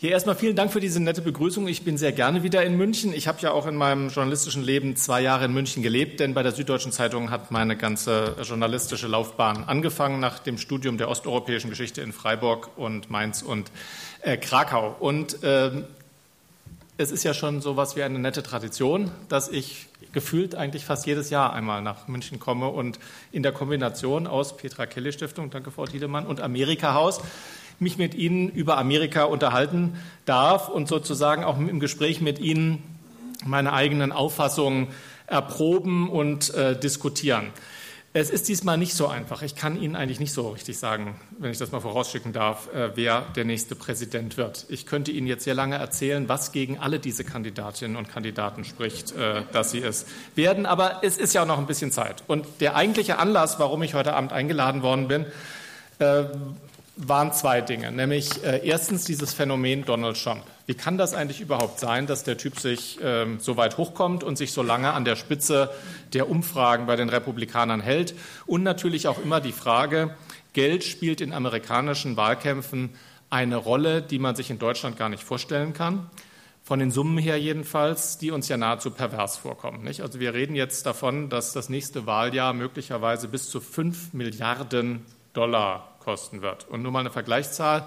Hier erstmal vielen Dank für diese nette Begrüßung. Ich bin sehr gerne wieder in München. Ich habe ja auch in meinem journalistischen Leben zwei Jahre in München gelebt, denn bei der Süddeutschen Zeitung hat meine ganze journalistische Laufbahn angefangen nach dem Studium der osteuropäischen Geschichte in Freiburg und Mainz und äh, Krakau. Und äh, es ist ja schon so was wie eine nette Tradition, dass ich gefühlt eigentlich fast jedes Jahr einmal nach München komme und in der Kombination aus Petra Kelly Stiftung, danke Frau Tiedemann, und Amerika Haus mich mit Ihnen über Amerika unterhalten darf und sozusagen auch im Gespräch mit Ihnen meine eigenen Auffassungen erproben und äh, diskutieren. Es ist diesmal nicht so einfach. Ich kann Ihnen eigentlich nicht so richtig sagen, wenn ich das mal vorausschicken darf, äh, wer der nächste Präsident wird. Ich könnte Ihnen jetzt sehr lange erzählen, was gegen alle diese Kandidatinnen und Kandidaten spricht, äh, dass sie es werden. Aber es ist ja auch noch ein bisschen Zeit. Und der eigentliche Anlass, warum ich heute Abend eingeladen worden bin, äh, waren zwei Dinge, nämlich äh, erstens dieses Phänomen Donald Trump. Wie kann das eigentlich überhaupt sein, dass der Typ sich ähm, so weit hochkommt und sich so lange an der Spitze der Umfragen bei den Republikanern hält? Und natürlich auch immer die Frage, Geld spielt in amerikanischen Wahlkämpfen eine Rolle, die man sich in Deutschland gar nicht vorstellen kann. Von den Summen her jedenfalls, die uns ja nahezu pervers vorkommen. Nicht? Also wir reden jetzt davon, dass das nächste Wahljahr möglicherweise bis zu fünf Milliarden Dollar kosten wird. Und nur mal eine Vergleichszahl.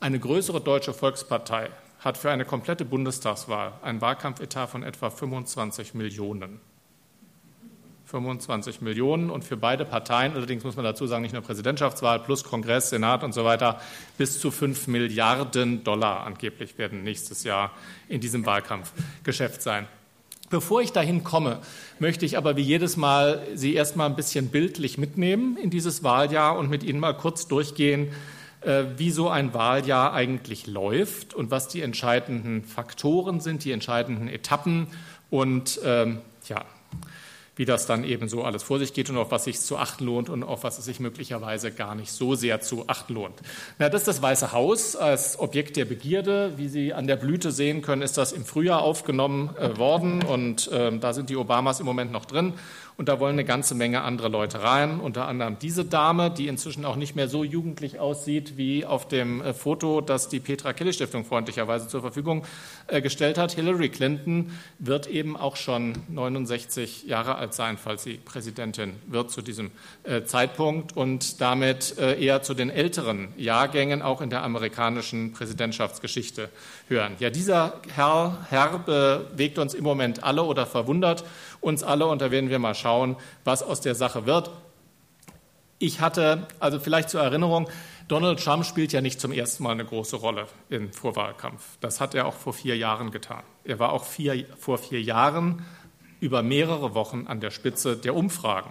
Eine größere deutsche Volkspartei hat für eine komplette Bundestagswahl einen Wahlkampfetat von etwa 25 Millionen. 25 Millionen und für beide Parteien, allerdings muss man dazu sagen, nicht nur Präsidentschaftswahl plus Kongress, Senat und so weiter, bis zu 5 Milliarden Dollar angeblich werden nächstes Jahr in diesem Wahlkampfgeschäft sein. Bevor ich dahin komme, möchte ich aber wie jedes Mal Sie erst mal ein bisschen bildlich mitnehmen in dieses Wahljahr und mit Ihnen mal kurz durchgehen, äh, wie so ein Wahljahr eigentlich läuft und was die entscheidenden Faktoren sind, die entscheidenden Etappen. Und ähm, ja, wie das dann eben so alles vor sich geht und auf was sich zu achten lohnt und auf was es sich möglicherweise gar nicht so sehr zu achten lohnt. Na, das ist das Weiße Haus als Objekt der Begierde. Wie Sie an der Blüte sehen können, ist das im Frühjahr aufgenommen äh, worden und äh, da sind die Obamas im Moment noch drin. Und da wollen eine ganze Menge andere Leute rein, unter anderem diese Dame, die inzwischen auch nicht mehr so jugendlich aussieht wie auf dem äh, Foto, das die Petra Kelly Stiftung freundlicherweise zur Verfügung äh, gestellt hat. Hillary Clinton wird eben auch schon 69 Jahre alt sein, falls sie Präsidentin wird zu diesem äh, Zeitpunkt und damit eher zu den älteren Jahrgängen auch in der amerikanischen Präsidentschaftsgeschichte hören. Ja, dieser Herr, Herr bewegt uns im Moment alle oder verwundert uns alle und da werden wir mal schauen, was aus der Sache wird. Ich hatte, also vielleicht zur Erinnerung, Donald Trump spielt ja nicht zum ersten Mal eine große Rolle im Vorwahlkampf. Das hat er auch vor vier Jahren getan. Er war auch vier, vor vier Jahren über mehrere Wochen an der Spitze der Umfragen.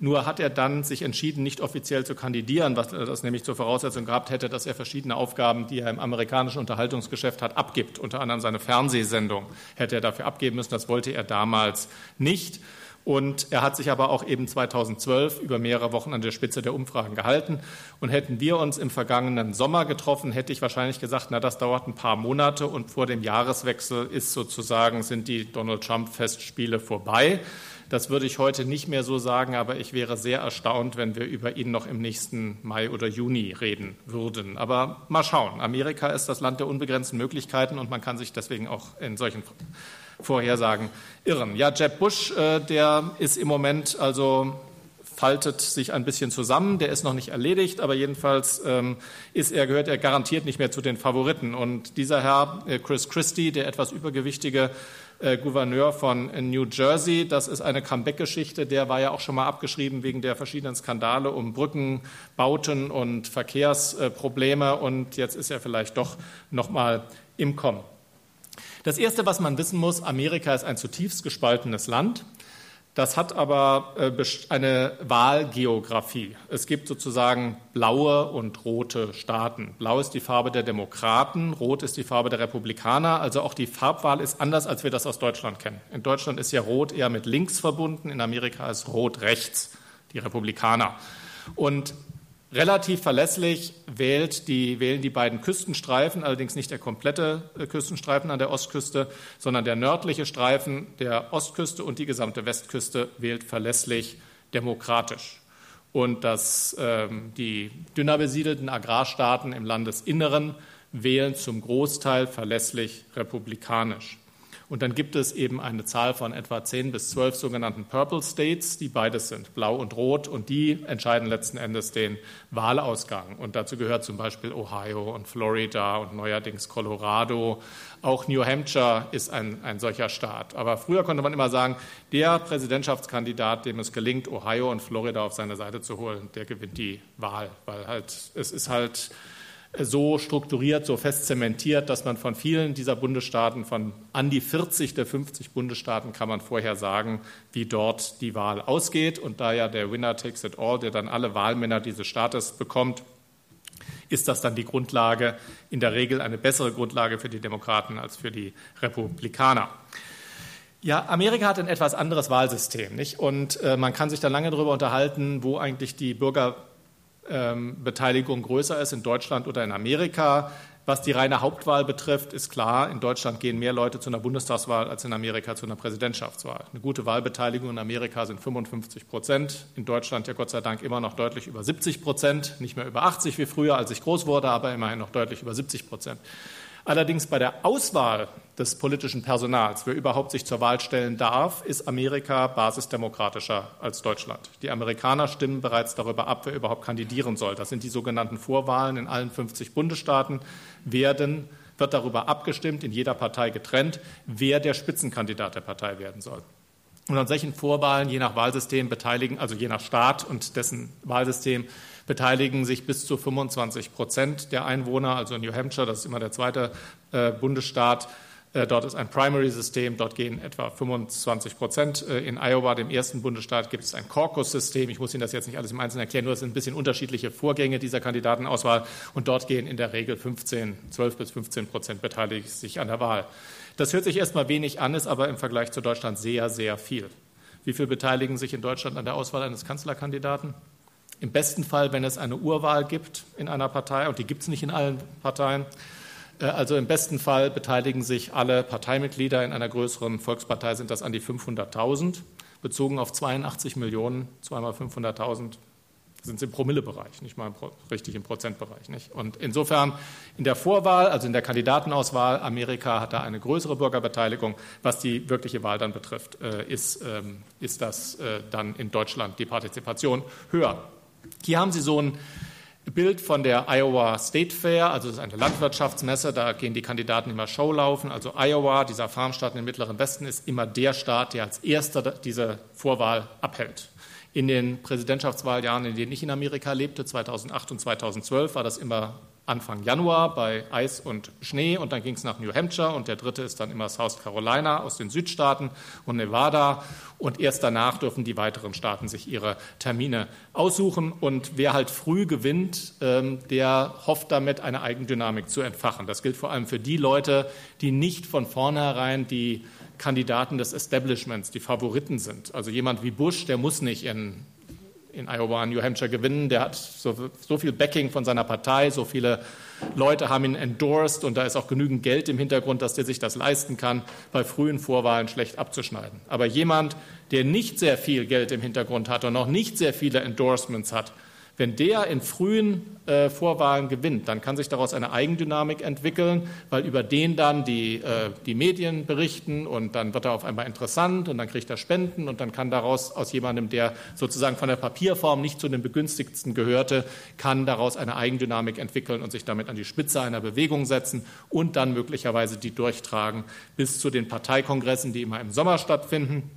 Nur hat er dann sich entschieden, nicht offiziell zu kandidieren, was das nämlich zur Voraussetzung gehabt hätte, dass er verschiedene Aufgaben, die er im amerikanischen Unterhaltungsgeschäft hat, abgibt. Unter anderem seine Fernsehsendung hätte er dafür abgeben müssen. Das wollte er damals nicht. Und er hat sich aber auch eben 2012 über mehrere Wochen an der Spitze der Umfragen gehalten. Und hätten wir uns im vergangenen Sommer getroffen, hätte ich wahrscheinlich gesagt, na, das dauert ein paar Monate und vor dem Jahreswechsel ist sozusagen, sind die Donald Trump Festspiele vorbei. Das würde ich heute nicht mehr so sagen, aber ich wäre sehr erstaunt, wenn wir über ihn noch im nächsten Mai oder Juni reden würden. Aber mal schauen. Amerika ist das Land der unbegrenzten Möglichkeiten und man kann sich deswegen auch in solchen Vorhersagen irren. Ja, Jeb Bush, äh, der ist im Moment also faltet sich ein bisschen zusammen. Der ist noch nicht erledigt, aber jedenfalls ähm, ist er, gehört er garantiert nicht mehr zu den Favoriten. Und dieser Herr, äh, Chris Christie, der etwas übergewichtige äh, Gouverneur von New Jersey. Das ist eine Comeback-Geschichte. Der war ja auch schon mal abgeschrieben wegen der verschiedenen Skandale um Brückenbauten und Verkehrsprobleme. Und jetzt ist er vielleicht doch noch mal im Kommen. Das Erste, was man wissen muss, Amerika ist ein zutiefst gespaltenes Land. Das hat aber äh, eine Wahlgeografie. Es gibt sozusagen blaue und rote Staaten. Blau ist die Farbe der Demokraten, rot ist die Farbe der Republikaner. Also auch die Farbwahl ist anders, als wir das aus Deutschland kennen. In Deutschland ist ja rot eher mit links verbunden, in Amerika ist rot rechts, die Republikaner. Und Relativ verlässlich wählt die, wählen die beiden Küstenstreifen, allerdings nicht der komplette äh, Küstenstreifen an der Ostküste, sondern der nördliche Streifen der Ostküste und die gesamte Westküste wählt verlässlich demokratisch. Und dass ähm, die dünner besiedelten Agrarstaaten im Landesinneren wählen zum Großteil verlässlich republikanisch. Und dann gibt es eben eine Zahl von etwa 10 bis 12 sogenannten Purple States, die beides sind, blau und rot, und die entscheiden letzten Endes den Wahlausgang. Und dazu gehört zum Beispiel Ohio und Florida und neuerdings Colorado. Auch New Hampshire ist ein, ein solcher Staat. Aber früher konnte man immer sagen, der Präsidentschaftskandidat, dem es gelingt, Ohio und Florida auf seine Seite zu holen, der gewinnt die Wahl, weil halt es ist halt so strukturiert, so fest zementiert, dass man von vielen dieser Bundesstaaten, von an die 40 der 50 Bundesstaaten, kann man vorher sagen, wie dort die Wahl ausgeht. Und da ja der Winner takes it all, der dann alle Wahlmänner dieses Staates bekommt, ist das dann die Grundlage, in der Regel eine bessere Grundlage für die Demokraten als für die Republikaner. Ja, Amerika hat ein etwas anderes Wahlsystem, nicht? Und äh, man kann sich da lange darüber unterhalten, wo eigentlich die Bürger Beteiligung größer ist in Deutschland oder in Amerika. Was die reine Hauptwahl betrifft, ist klar, in Deutschland gehen mehr Leute zu einer Bundestagswahl als in Amerika zu einer Präsidentschaftswahl. Eine gute Wahlbeteiligung in Amerika sind 55 Prozent, in Deutschland ja Gott sei Dank immer noch deutlich über 70 Prozent, nicht mehr über 80 wie früher, als ich groß wurde, aber immerhin noch deutlich über 70 Prozent. Allerdings bei der Auswahl des politischen Personals, wer überhaupt sich zur Wahl stellen darf, ist Amerika basisdemokratischer als Deutschland. Die Amerikaner stimmen bereits darüber ab, wer überhaupt kandidieren soll. Das sind die sogenannten Vorwahlen in allen 50 Bundesstaaten, werden, wird darüber abgestimmt, in jeder Partei getrennt, wer der Spitzenkandidat der Partei werden soll. Und an solchen Vorwahlen, je nach Wahlsystem, beteiligen, also je nach Staat und dessen Wahlsystem, beteiligen sich bis zu 25 Prozent der Einwohner, also New Hampshire, das ist immer der zweite äh, Bundesstaat. Äh, dort ist ein Primary-System, dort gehen etwa 25 Prozent. Äh, in Iowa, dem ersten Bundesstaat, gibt es ein Caucus-System. Ich muss Ihnen das jetzt nicht alles im Einzelnen erklären, nur es sind ein bisschen unterschiedliche Vorgänge dieser Kandidatenauswahl. Und dort gehen in der Regel 15, 12 bis 15 Prozent beteiligen sich an der Wahl. Das hört sich erstmal wenig an, ist aber im Vergleich zu Deutschland sehr, sehr viel. Wie viel beteiligen sich in Deutschland an der Auswahl eines Kanzlerkandidaten? Im besten Fall, wenn es eine Urwahl gibt in einer Partei, und die gibt es nicht in allen Parteien, äh, also im besten Fall beteiligen sich alle Parteimitglieder in einer größeren Volkspartei, sind das an die 500.000. Bezogen auf 82 Millionen, zweimal 500.000, sind sie im Promillebereich, nicht mal richtig im Prozentbereich. Nicht? Und insofern in der Vorwahl, also in der Kandidatenauswahl, Amerika hat da eine größere Bürgerbeteiligung. Was die wirkliche Wahl dann betrifft, äh, ist, ähm, ist das äh, dann in Deutschland die Partizipation höher. Hier haben Sie so ein Bild von der Iowa State Fair, also das ist eine Landwirtschaftsmesse, da gehen die Kandidaten immer Showlaufen. Also Iowa, dieser Farmstaat im Mittleren Westen, ist immer der Staat, der als erster diese Vorwahl abhält. In den Präsidentschaftswahljahren, in denen ich in Amerika lebte, 2008 und 2012, war das immer Anfang Januar bei Eis und Schnee und dann ging es nach New Hampshire und der dritte ist dann immer South Carolina aus den Südstaaten und Nevada und erst danach dürfen die weiteren Staaten sich ihre Termine aussuchen und wer halt früh gewinnt, ähm, der hofft damit eine Eigendynamik zu entfachen. Das gilt vor allem für die Leute, die nicht von vornherein die Kandidaten des Establishments, die Favoriten sind. Also jemand wie Bush, der muss nicht in in Iowa und New Hampshire gewinnen. Der hat so, so, viel Backing von seiner Partei, so viele Leute haben ihn endorsed und da ist auch genügend Geld im Hintergrund, dass der sich das leisten kann, bei frühen Vorwahlen schlecht abzuschneiden. Aber jemand, der nicht sehr viel Geld im Hintergrund hat und noch nicht sehr viele Endorsements hat, wenn der in frühen äh, Vorwahlen gewinnt, dann kann sich daraus eine Eigendynamik entwickeln, weil über den dann die, äh, die Medien berichten und dann wird er auf einmal interessant und dann kriegt er Spenden und dann kann daraus aus jemandem, der sozusagen von der Papierform nicht zu den Begünstigsten gehörte, kann daraus eine Eigendynamik entwickeln und sich damit an die Spitze einer Bewegung setzen und dann möglicherweise die durchtragen bis zu den Parteikongressen, die immer im Sommer stattfinden,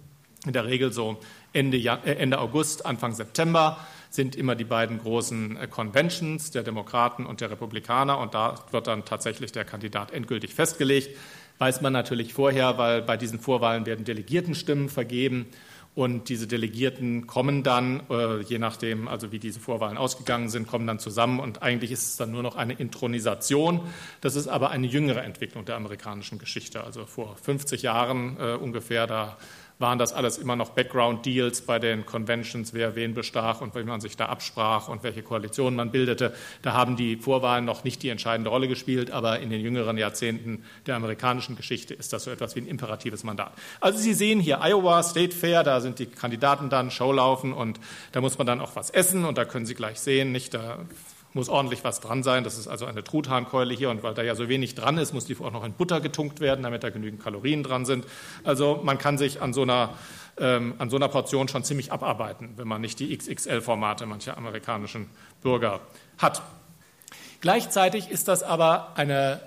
in der Regel so Ende, äh, Ende August, Anfang September sind immer die beiden großen äh, Conventions der Demokraten und der Republikaner und da wird dann tatsächlich der Kandidat endgültig festgelegt. Weiß man natürlich vorher, weil bei diesen Vorwahlen werden Delegiertenstimmen vergeben und diese Delegierten kommen dann, äh, je nachdem, also wie diese Vorwahlen ausgegangen sind, kommen dann zusammen und eigentlich ist es dann nur noch eine Intronisation. Das ist aber eine jüngere Entwicklung der amerikanischen Geschichte. Also vor 50 Jahren äh, ungefähr, da waren das alles immer noch Background-Deals bei den Conventions, wer wen bestach und wie man sich da absprach und welche Koalitionen man bildete. Da haben die Vorwahlen noch nicht die entscheidende Rolle gespielt, aber in den jüngeren Jahrzehnten der amerikanischen Geschichte ist das so etwas wie ein imperatives Mandat. Also Sie sehen hier Iowa State Fair, da sind die Kandidaten dann Showlaufen und da muss man dann auch was essen und da können Sie gleich sehen, nicht da muss ordentlich was dran sein. Das ist also eine Truthahnkeule hier. Und weil da ja so wenig dran ist, muss die auch noch in Butter getunkt werden, damit da genügend Kalorien dran sind. Also man kann sich an so einer, ähm, an so einer Portion schon ziemlich abarbeiten, wenn man nicht die XXL-Formate mancher amerikanischen Bürger hat. Gleichzeitig ist das aber eine,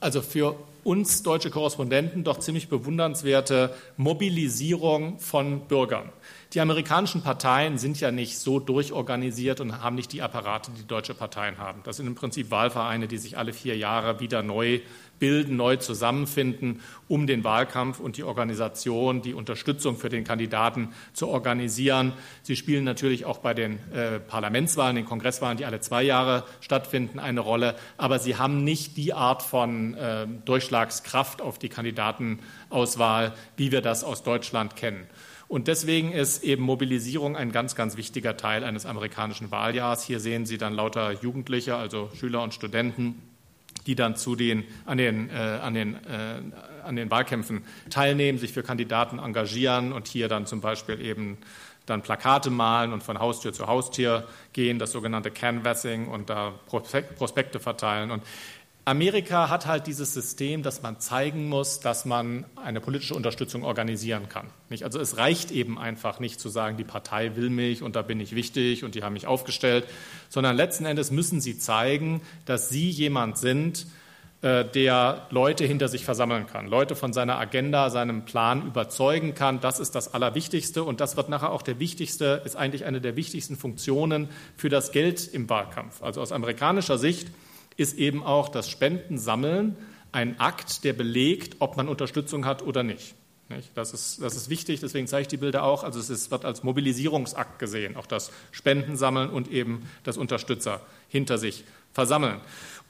also für uns deutsche Korrespondenten doch ziemlich bewundernswerte Mobilisierung von Bürgern. Die amerikanischen Parteien sind ja nicht so durchorganisiert und haben nicht die Apparate, die deutsche Parteien haben. Das sind im Prinzip Wahlvereine, die sich alle vier Jahre wieder neu bilden, neu zusammenfinden, um den Wahlkampf und die Organisation, die Unterstützung für den Kandidaten zu organisieren. Sie spielen natürlich auch bei den äh, Parlamentswahlen, den Kongresswahlen, die alle zwei Jahre stattfinden, eine Rolle. Aber sie haben nicht die Art von äh, Durchschlagskraft auf die Kandidatenauswahl, wie wir das aus Deutschland kennen. Und deswegen ist eben Mobilisierung ein ganz, ganz wichtiger Teil eines amerikanischen Wahljahrs. Hier sehen Sie dann lauter Jugendliche, also Schüler und Studenten, die dann zu den, an, den, äh, an, den, äh, an den Wahlkämpfen teilnehmen, sich für Kandidaten engagieren und hier dann zum Beispiel eben dann Plakate malen und von Haustür zu Haustür gehen, das sogenannte Canvassing und da Prospekte verteilen. Und Amerika hat halt dieses System, dass man zeigen muss, dass man eine politische Unterstützung organisieren kann. Also es reicht eben einfach nicht zu sagen, die Partei will mich und da bin ich wichtig und die haben mich aufgestellt, sondern letzten Endes müssen sie zeigen, dass sie jemand sind, äh, der Leute hinter sich versammeln kann, Leute von seiner Agenda, seinem Plan überzeugen kann. Das ist das Allerwichtigste und das wird nachher auch der wichtigste, ist eigentlich eine der wichtigsten Funktionen für das Geld im Wahlkampf. Also aus amerikanischer Sicht ist eben auch das Spendensammeln ein Akt, der belegt, ob man Unterstützung hat oder nicht. Das ist, das ist wichtig, deswegen zeige ich die Bilder auch. Also es ist, wird als Mobilisierungsakt gesehen, auch das Spendensammeln und eben das Unterstützer hinter sich versammeln.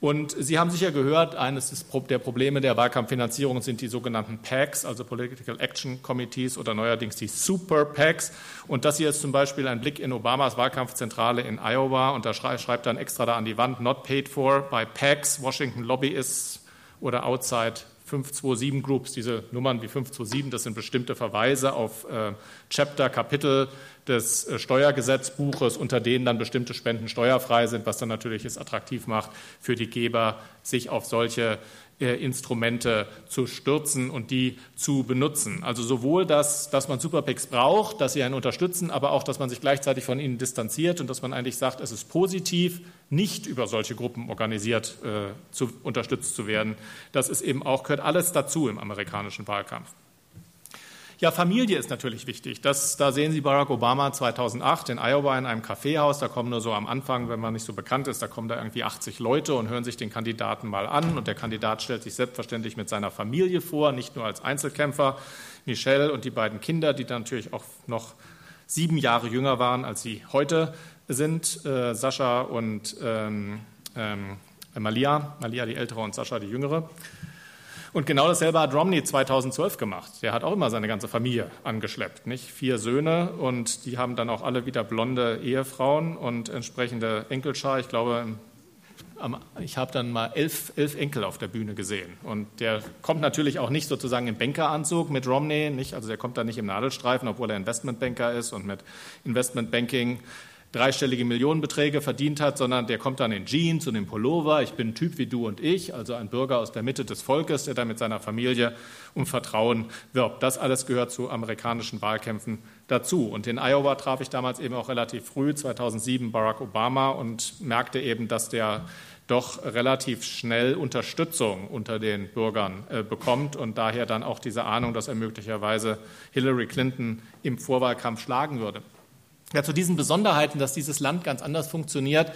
Und Sie haben sicher gehört, eines der Probleme der Wahlkampffinanzierung sind die sogenannten PACs, also Political Action Committees oder neuerdings die Super PACs. Und das hier ist zum Beispiel ein Blick in Obamas Wahlkampfzentrale in Iowa. Und da schreibt dann extra da an die Wand, not paid for by PACs, Washington Lobbyists oder outside 527 Groups, diese Nummern wie 527, das sind bestimmte Verweise auf äh, Chapter, Kapitel des äh, Steuergesetzbuches, unter denen dann bestimmte Spenden steuerfrei sind, was dann natürlich es attraktiv macht für die Geber, sich auf solche äh, Instrumente zu stürzen und die zu benutzen. Also sowohl, dass, dass man Superpicks braucht, dass sie einen unterstützen, aber auch, dass man sich gleichzeitig von ihnen distanziert und dass man eigentlich sagt, es ist positiv, nicht über solche Gruppen organisiert äh, zu, unterstützt zu werden. Das ist eben auch, gehört alles dazu im amerikanischen Wahlkampf. Ja, Familie ist natürlich wichtig. Das, da sehen Sie Barack Obama 2008 in Iowa in einem Kaffeehaus. Da kommen nur so am Anfang, wenn man nicht so bekannt ist, da kommen da irgendwie 80 Leute und hören sich den Kandidaten mal an. Und der Kandidat stellt sich selbstverständlich mit seiner Familie vor, nicht nur als Einzelkämpfer. Michelle und die beiden Kinder, die dann natürlich auch noch sieben Jahre jünger waren, als sie heute sind, äh, Sascha und ähm, ähm, Malia, Malia die ältere und Sascha die jüngere. Und genau dasselbe hat Romney 2012 gemacht. Der hat auch immer seine ganze Familie angeschleppt, nicht? Vier Söhne und die haben dann auch alle wieder blonde Ehefrauen und entsprechende Enkelschar. Ich glaube, ich habe dann mal elf, elf Enkel auf der Bühne gesehen. Und der kommt natürlich auch nicht sozusagen im Bankeranzug mit Romney, nicht? Also der kommt da nicht im Nadelstreifen, obwohl er Investmentbanker ist und mit Investmentbanking dreistellige Millionenbeträge verdient hat, sondern der kommt dann in Jeans und in Pullover. Ich bin ein Typ wie du und ich, also ein Bürger aus der Mitte des Volkes, der da mit seiner Familie um Vertrauen wirbt. Das alles gehört zu amerikanischen Wahlkämpfen dazu. Und in Iowa traf ich damals eben auch relativ früh, 2007, Barack Obama und merkte eben, dass der doch relativ schnell Unterstützung unter den Bürgern äh, bekommt und daher dann auch diese Ahnung, dass er möglicherweise Hillary Clinton im Vorwahlkampf schlagen würde. Ja, zu diesen Besonderheiten, dass dieses Land ganz anders funktioniert.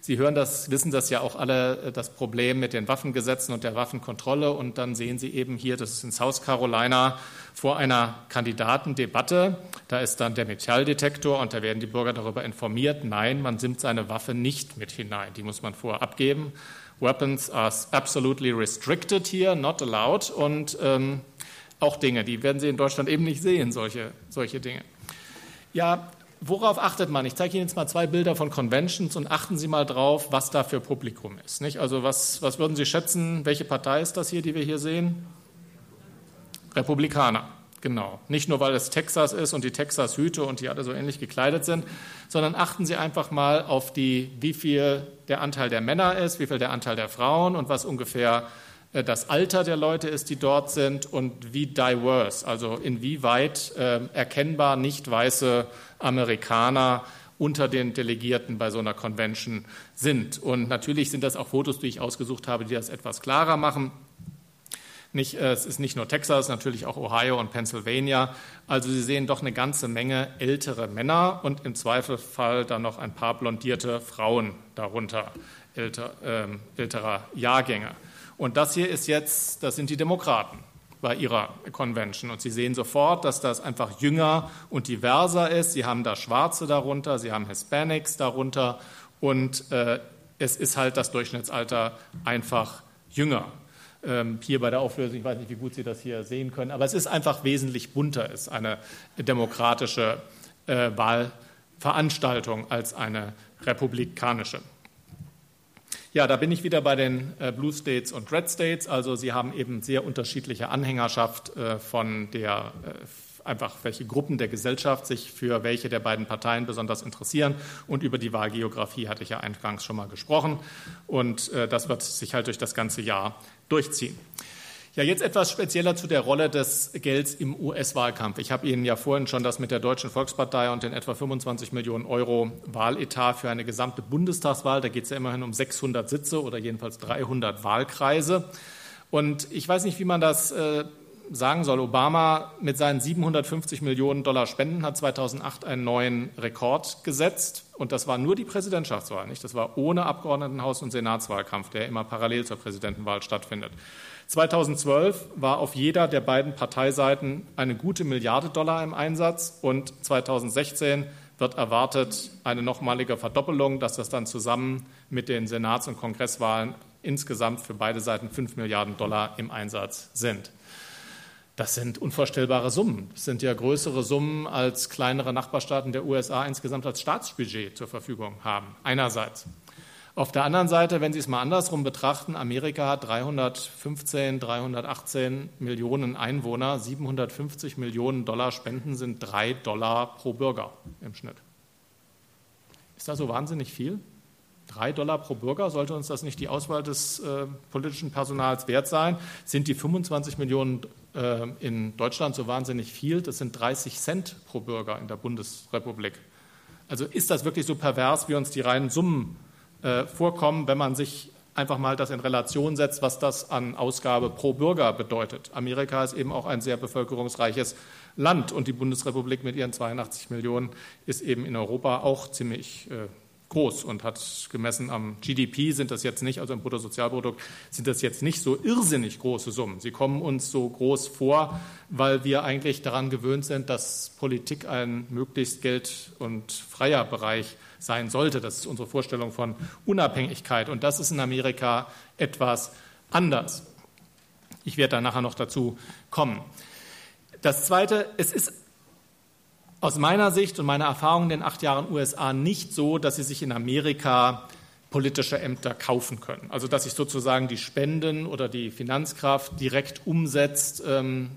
Sie hören das, wissen das ja auch alle, äh, das Problem mit den Waffengesetzen und der Waffenkontrolle. Und dann sehen Sie eben hier, das ist in South Carolina, vor einer Kandidatendebatte. Da ist dann der Metalldetektor und da werden die Bürger darüber informiert. Nein, man nimmt seine Waffe nicht mit hinein. Die muss man vorher abgeben. Weapons are absolutely restricted here, not allowed. Und ähm, auch Dinge, die werden Sie in Deutschland eben nicht sehen, solche, solche Dinge. Ja, worauf achtet man? Ich zeige Ihnen jetzt mal zwei Bilder von Conventions und achten Sie mal drauf, was da für Publikum ist. Nicht? Also was, was würden Sie schätzen, welche Partei ist das hier, die wir hier sehen? Republikaner. genau. Nicht nur, weil es Texas ist und die Texas-Hüte und die alle so ähnlich gekleidet sind, sondern achten Sie einfach mal auf die, wie viel der Anteil der Männer ist, wie viel der Anteil der Frauen und was ungefähr äh, das Alter der Leute ist, die dort sind und wie diverse, also inwieweit äh, erkennbar nicht weiße Amerikaner unter den Delegierten bei so einer Convention sind. Und natürlich sind das auch Fotos, die ich ausgesucht habe, die das etwas klarer machen. Nicht, äh, es ist nicht nur Texas, natürlich auch Ohio und Pennsylvania. Also Sie sehen doch eine ganze Menge ältere Männer und im Zweifelsfall dann noch ein paar blondierte Frauen darunter, älter, äh, älterer Jahrgänge. Und das hier ist jetzt, das sind die Demokraten bei ihrer Convention. Und Sie sehen sofort, dass das einfach jünger und diverser ist. Sie haben da Schwarze darunter, Sie haben Hispanics darunter und äh, es ist halt das Durchschnittsalter einfach jünger ähm, hier bei der Auflösung. Ich weiß nicht, wie gut Sie das hier sehen können, aber es ist einfach wesentlich bunter, ist eine demokratische äh, Wahlveranstaltung als eine republikanische. Ja, da bin ich wieder bei den äh, Blue States und Red States. Also sie haben eben sehr unterschiedliche Anhängerschaft äh, von der äh, einfach welche Gruppen der Gesellschaft sich für welche der beiden Parteien besonders interessieren. Und über die Wahlgeografie hatte ich ja eingangs schon mal gesprochen. Und das wird sich halt durch das ganze Jahr durchziehen. Ja, jetzt etwas spezieller zu der Rolle des Gelds im US-Wahlkampf. Ich habe Ihnen ja vorhin schon das mit der Deutschen Volkspartei und den etwa 25 Millionen Euro Wahletat für eine gesamte Bundestagswahl, da geht es ja immerhin um 600 Sitze oder jedenfalls 300 Wahlkreise. Und ich weiß nicht, wie man das äh, sagen soll. Obama mit seinen 750 Millionen Dollar Spenden hat 2008 einen neuen Rekord gesetzt. Und das war nur die Präsidentschaftswahl, nicht? Das war ohne Abgeordnetenhaus- und Senatswahlkampf, der immer parallel zur Präsidentenwahl stattfindet. 2012 war auf jeder der beiden Parteiseiten eine gute Milliarde Dollar im Einsatz und 2016 wird erwartet eine nochmalige Verdoppelung, dass das dann zusammen mit den Senats- und Kongresswahlen insgesamt für beide Seiten 5 Milliarden Dollar im Einsatz sind. Das sind unvorstellbare Summen. Das sind ja größere Summen, als kleinere Nachbarstaaten der USA insgesamt als Staatsbudget zur Verfügung haben. Einerseits. Auf der anderen Seite, wenn Sie es mal andersrum betrachten, Amerika hat 315, 318 Millionen Einwohner, 750 Millionen Dollar Spenden sind drei Dollar pro Bürger im Schnitt. Ist das so wahnsinnig viel? Drei Dollar pro Bürger, sollte uns das nicht die Auswahl des äh, politischen Personals wert sein? Sind die 25 Millionen äh, in Deutschland so wahnsinnig viel? Das sind 30 Cent pro Bürger in der Bundesrepublik. Also ist das wirklich so pervers, wie uns die reinen Summen äh, vorkommen, wenn man sich einfach mal das in Relation setzt, was das an Ausgabe pro Bürger bedeutet. Amerika ist eben auch ein sehr bevölkerungsreiches Land und die Bundesrepublik mit ihren 82 Millionen ist eben in Europa auch ziemlich äh, groß und hat gemessen am GDP sind das jetzt nicht, also im Bruttosozialprodukt sind das jetzt nicht so irrsinnig große Summen. Sie kommen uns so groß vor, weil wir eigentlich daran gewöhnt sind, dass Politik ein möglichst geld- und freier Bereich ist sein sollte. Das ist unsere Vorstellung von Unabhängigkeit. Und das ist in Amerika etwas anders. Ich werde da nachher noch dazu kommen. Das Zweite, es ist aus meiner Sicht und meiner Erfahrung in den acht Jahren USA nicht so, dass sie sich in Amerika politische Ämter kaufen können. Also dass sich sozusagen die Spenden oder die Finanzkraft direkt umsetzt ähm,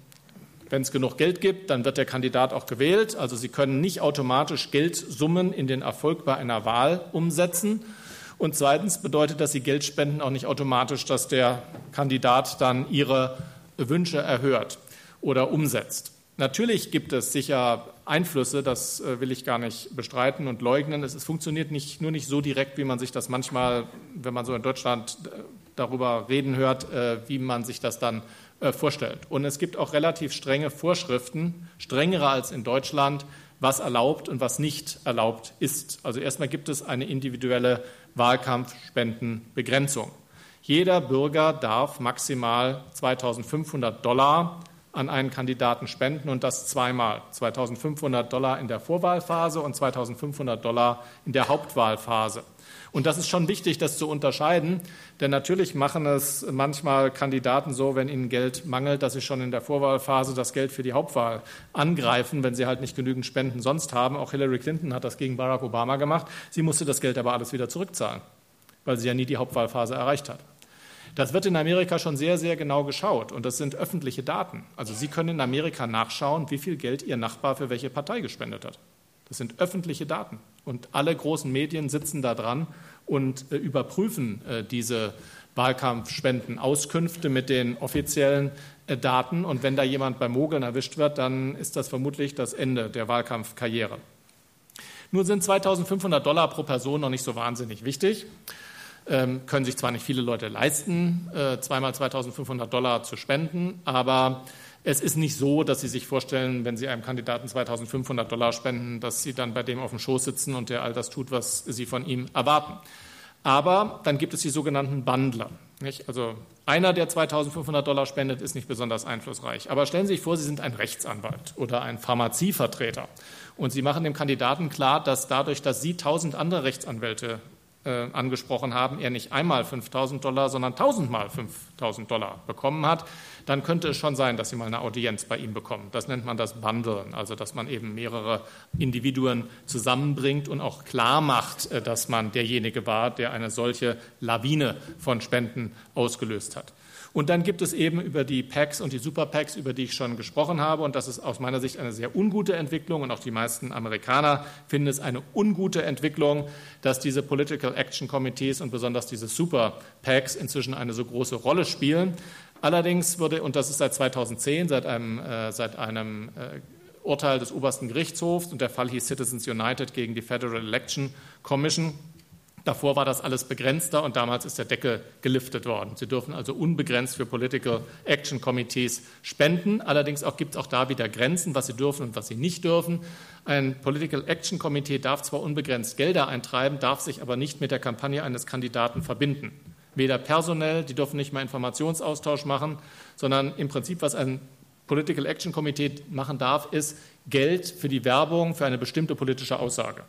wenn es genug Geld gibt, dann wird der Kandidat auch gewählt. Also Sie können nicht automatisch Geldsummen in den Erfolg bei einer Wahl umsetzen. Und zweitens bedeutet dass Sie Geld spenden auch nicht automatisch, dass der Kandidat dann Ihre Wünsche erhört oder umsetzt. Natürlich gibt es sicher Einflüsse, das äh, will ich gar nicht bestreiten und leugnen. Es funktioniert nicht, nur nicht so direkt, wie man sich das manchmal, wenn man so in Deutschland äh, darüber reden hört, äh, wie man sich das dann äh, vorstellt. Und es gibt auch relativ strenge Vorschriften, strengere als in Deutschland, was erlaubt und was nicht erlaubt ist. Also erstmal gibt es eine individuelle Wahlkampfspendenbegrenzung. Jeder Bürger darf maximal 2500 Dollar an einen Kandidaten spenden und das zweimal. 2500 Dollar in der Vorwahlphase und 2500 Dollar in der Hauptwahlphase. Und das ist schon wichtig, das zu unterscheiden, denn natürlich machen es manchmal Kandidaten so, wenn ihnen Geld mangelt, dass sie schon in der Vorwahlphase das Geld für die Hauptwahl angreifen, wenn sie halt nicht genügend Spenden sonst haben. Auch Hillary Clinton hat das gegen Barack Obama gemacht. Sie musste das Geld aber alles wieder zurückzahlen, weil sie ja nie die Hauptwahlphase erreicht hat. Das wird in Amerika schon sehr, sehr genau geschaut und das sind öffentliche Daten. Also Sie können in Amerika nachschauen, wie viel Geld Ihr Nachbar für welche Partei gespendet hat. Das sind öffentliche Daten und alle großen Medien sitzen da dran und äh, überprüfen äh, diese Wahlkampfspendenauskünfte mit den offiziellen äh, Daten. Und wenn da jemand beim Mogeln erwischt wird, dann ist das vermutlich das Ende der Wahlkampfkarriere. Nun sind 2500 Dollar pro Person noch nicht so wahnsinnig wichtig. Ähm, können sich zwar nicht viele Leute leisten, äh, zweimal 2500 Dollar zu spenden, aber es ist nicht so, dass Sie sich vorstellen, wenn Sie einem Kandidaten 2500 Dollar spenden, dass Sie dann bei dem auf dem Schoß sitzen und der all das tut, was Sie von ihm erwarten. Aber dann gibt es die sogenannten Bundler. Nicht? Also einer, der 2500 Dollar spendet, ist nicht besonders einflussreich. Aber stellen Sie sich vor, Sie sind ein Rechtsanwalt oder ein Pharmazievertreter und Sie machen dem Kandidaten klar, dass dadurch, dass Sie 1000 andere Rechtsanwälte äh, angesprochen haben, er nicht einmal 5000 Dollar, sondern tausendmal 5000 Dollar bekommen hat, dann könnte es schon sein, dass Sie mal eine Audienz bei ihm bekommen. Das nennt man das Bundeln, also dass man eben mehrere Individuen zusammenbringt und auch klar macht, äh, dass man derjenige war, der eine solche Lawine von Spenden ausgelöst hat. Und dann gibt es eben über die PACs und die Super PACs, über die ich schon gesprochen habe, und das ist aus meiner Sicht eine sehr ungute Entwicklung, und auch die meisten Amerikaner finden es eine ungute Entwicklung, dass diese Political Action Committees und besonders diese Super PACs inzwischen eine so große Rolle spielen. Allerdings wurde, und das ist seit 2010, seit einem, äh, seit einem äh, Urteil des obersten Gerichtshofs, und der Fall hieß Citizens United gegen die Federal Election Commission, Davor war das alles begrenzter und damals ist der Deckel geliftet worden. Sie dürfen also unbegrenzt für Political Action Committees spenden. Allerdings gibt es auch da wieder Grenzen, was sie dürfen und was sie nicht dürfen. Ein Political Action Committee darf zwar unbegrenzt Gelder eintreiben, darf sich aber nicht mit der Kampagne eines Kandidaten verbinden. Weder personell, die dürfen nicht mal Informationsaustausch machen, sondern im Prinzip, was ein Political Action Committee machen darf, ist Geld für die Werbung für eine bestimmte politische Aussage